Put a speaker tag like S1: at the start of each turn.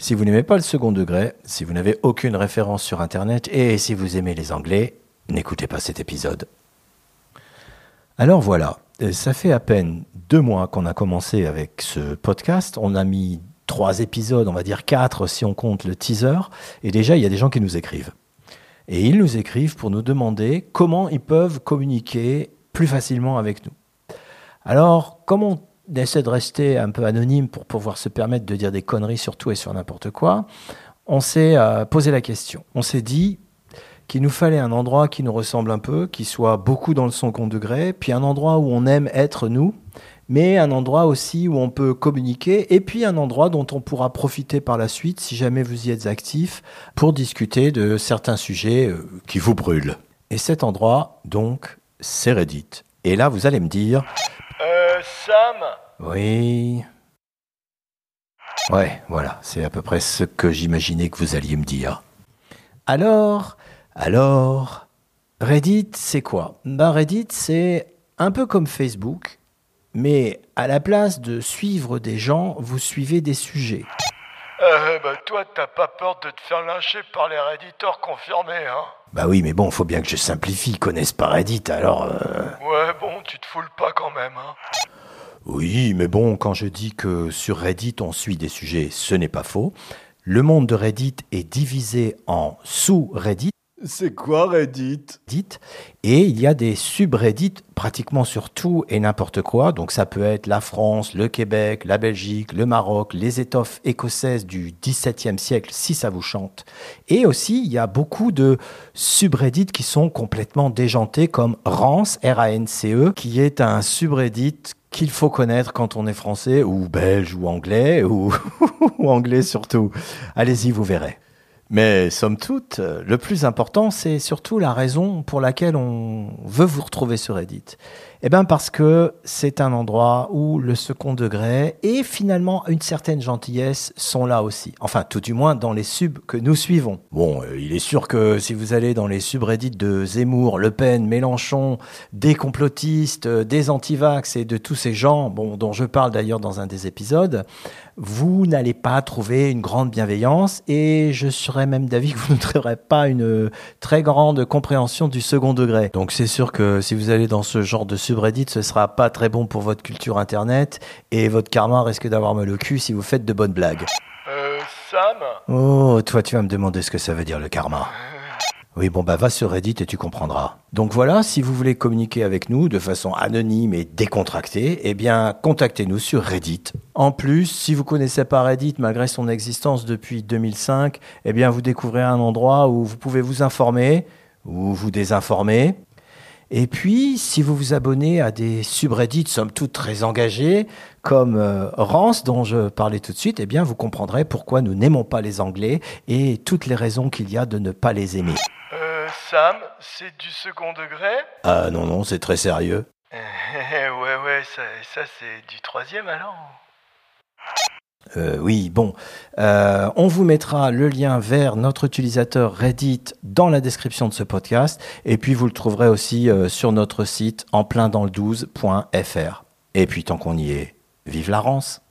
S1: Si vous n'aimez pas le second degré, si vous n'avez aucune référence sur Internet et si vous aimez les Anglais, n'écoutez pas cet épisode. Alors voilà, ça fait à peine deux mois qu'on a commencé avec ce podcast. On a mis trois épisodes, on va dire quatre si on compte le teaser. Et déjà, il y a des gens qui nous écrivent. Et ils nous écrivent pour nous demander comment ils peuvent communiquer plus facilement avec nous. Alors, comment essaie de rester un peu anonyme pour pouvoir se permettre de dire des conneries sur tout et sur n'importe quoi, on s'est euh, posé la question. On s'est dit qu'il nous fallait un endroit qui nous ressemble un peu, qui soit beaucoup dans le second degré, puis un endroit où on aime être nous, mais un endroit aussi où on peut communiquer, et puis un endroit dont on pourra profiter par la suite, si jamais vous y êtes actif, pour discuter de certains sujets euh, qui vous brûlent. Et cet endroit, donc, c'est Reddit. Et là, vous allez me dire...
S2: Sam
S1: Oui. Ouais, voilà, c'est à peu près ce que j'imaginais que vous alliez me dire. Alors, alors, Reddit, c'est quoi? Ben Reddit, c'est un peu comme Facebook, mais à la place de suivre des gens, vous suivez des sujets.
S2: Euh, bah toi, t'as pas peur de te faire lyncher par les Redditors confirmés, hein?
S1: Bah oui, mais bon, faut bien que je simplifie, ils connaissent pas Reddit, alors... euh,
S2: Ouais, bon, tu te foules pas quand même, hein?
S1: Oui, mais bon, quand je dis que sur Reddit on suit des sujets, ce n'est pas faux. Le monde de Reddit est divisé en sous-Reddit.
S2: C'est quoi Reddit?
S1: Et il y a des subreddits pratiquement sur tout et n'importe quoi. Donc ça peut être la France, le Québec, la Belgique, le Maroc, les étoffes écossaises du XVIIe siècle, si ça vous chante. Et aussi, il y a beaucoup de subreddits qui sont complètement déjantés, comme Rance, R-A-N-C-E, qui est un subreddit qu'il faut connaître quand on est français, ou belge, ou anglais, ou, anglais surtout. Allez-y, vous verrez. Mais somme toute, le plus important, c'est surtout la raison pour laquelle on veut vous retrouver sur Reddit. Eh bien parce que c'est un endroit où le second degré et finalement une certaine gentillesse sont là aussi. Enfin, tout du moins dans les subs que nous suivons. Bon, euh, il est sûr que si vous allez dans les subreddits de Zemmour, Le Pen, Mélenchon, des complotistes, euh, des antivax et de tous ces gens, dont je parle d'ailleurs dans un des épisodes, vous n'allez pas trouver une grande bienveillance et je serais même d'avis que vous ne trouverez pas une euh, très grande compréhension du second degré. Donc c'est sûr que si vous allez dans ce genre de subreddit, ce sera pas très bon pour votre culture internet et votre karma risque d'avoir mal au cul si vous faites de bonnes blagues.
S2: Euh, Sam
S1: Oh, toi tu vas me demander ce que ça veut dire le karma. Oui, bon, bah va sur Reddit et tu comprendras. Donc voilà, si vous voulez communiquer avec nous de façon anonyme et décontractée, eh bien, contactez-nous sur Reddit. En plus, si vous connaissez pas Reddit malgré son existence depuis 2005, eh bien, vous découvrez un endroit où vous pouvez vous informer ou vous désinformer. Et puis, si vous vous abonnez à des subreddits, somme toute très engagés, comme euh, Rance, dont je parlais tout de suite, eh bien, vous comprendrez pourquoi nous n'aimons pas les Anglais et toutes les raisons qu'il y a de ne pas les aimer.
S2: Euh, Sam, c'est du second degré?
S1: Ah non, non, c'est très sérieux.
S2: Ouais, ouais, ça, ça c'est du troisième alors
S1: Euh, oui, bon, Euh, on vous mettra le lien vers notre utilisateur Reddit dans la description de ce podcast, et puis vous le trouverez aussi euh, sur notre site en plein dans le 12.fr. Et puis tant qu'on y est, vive la Rance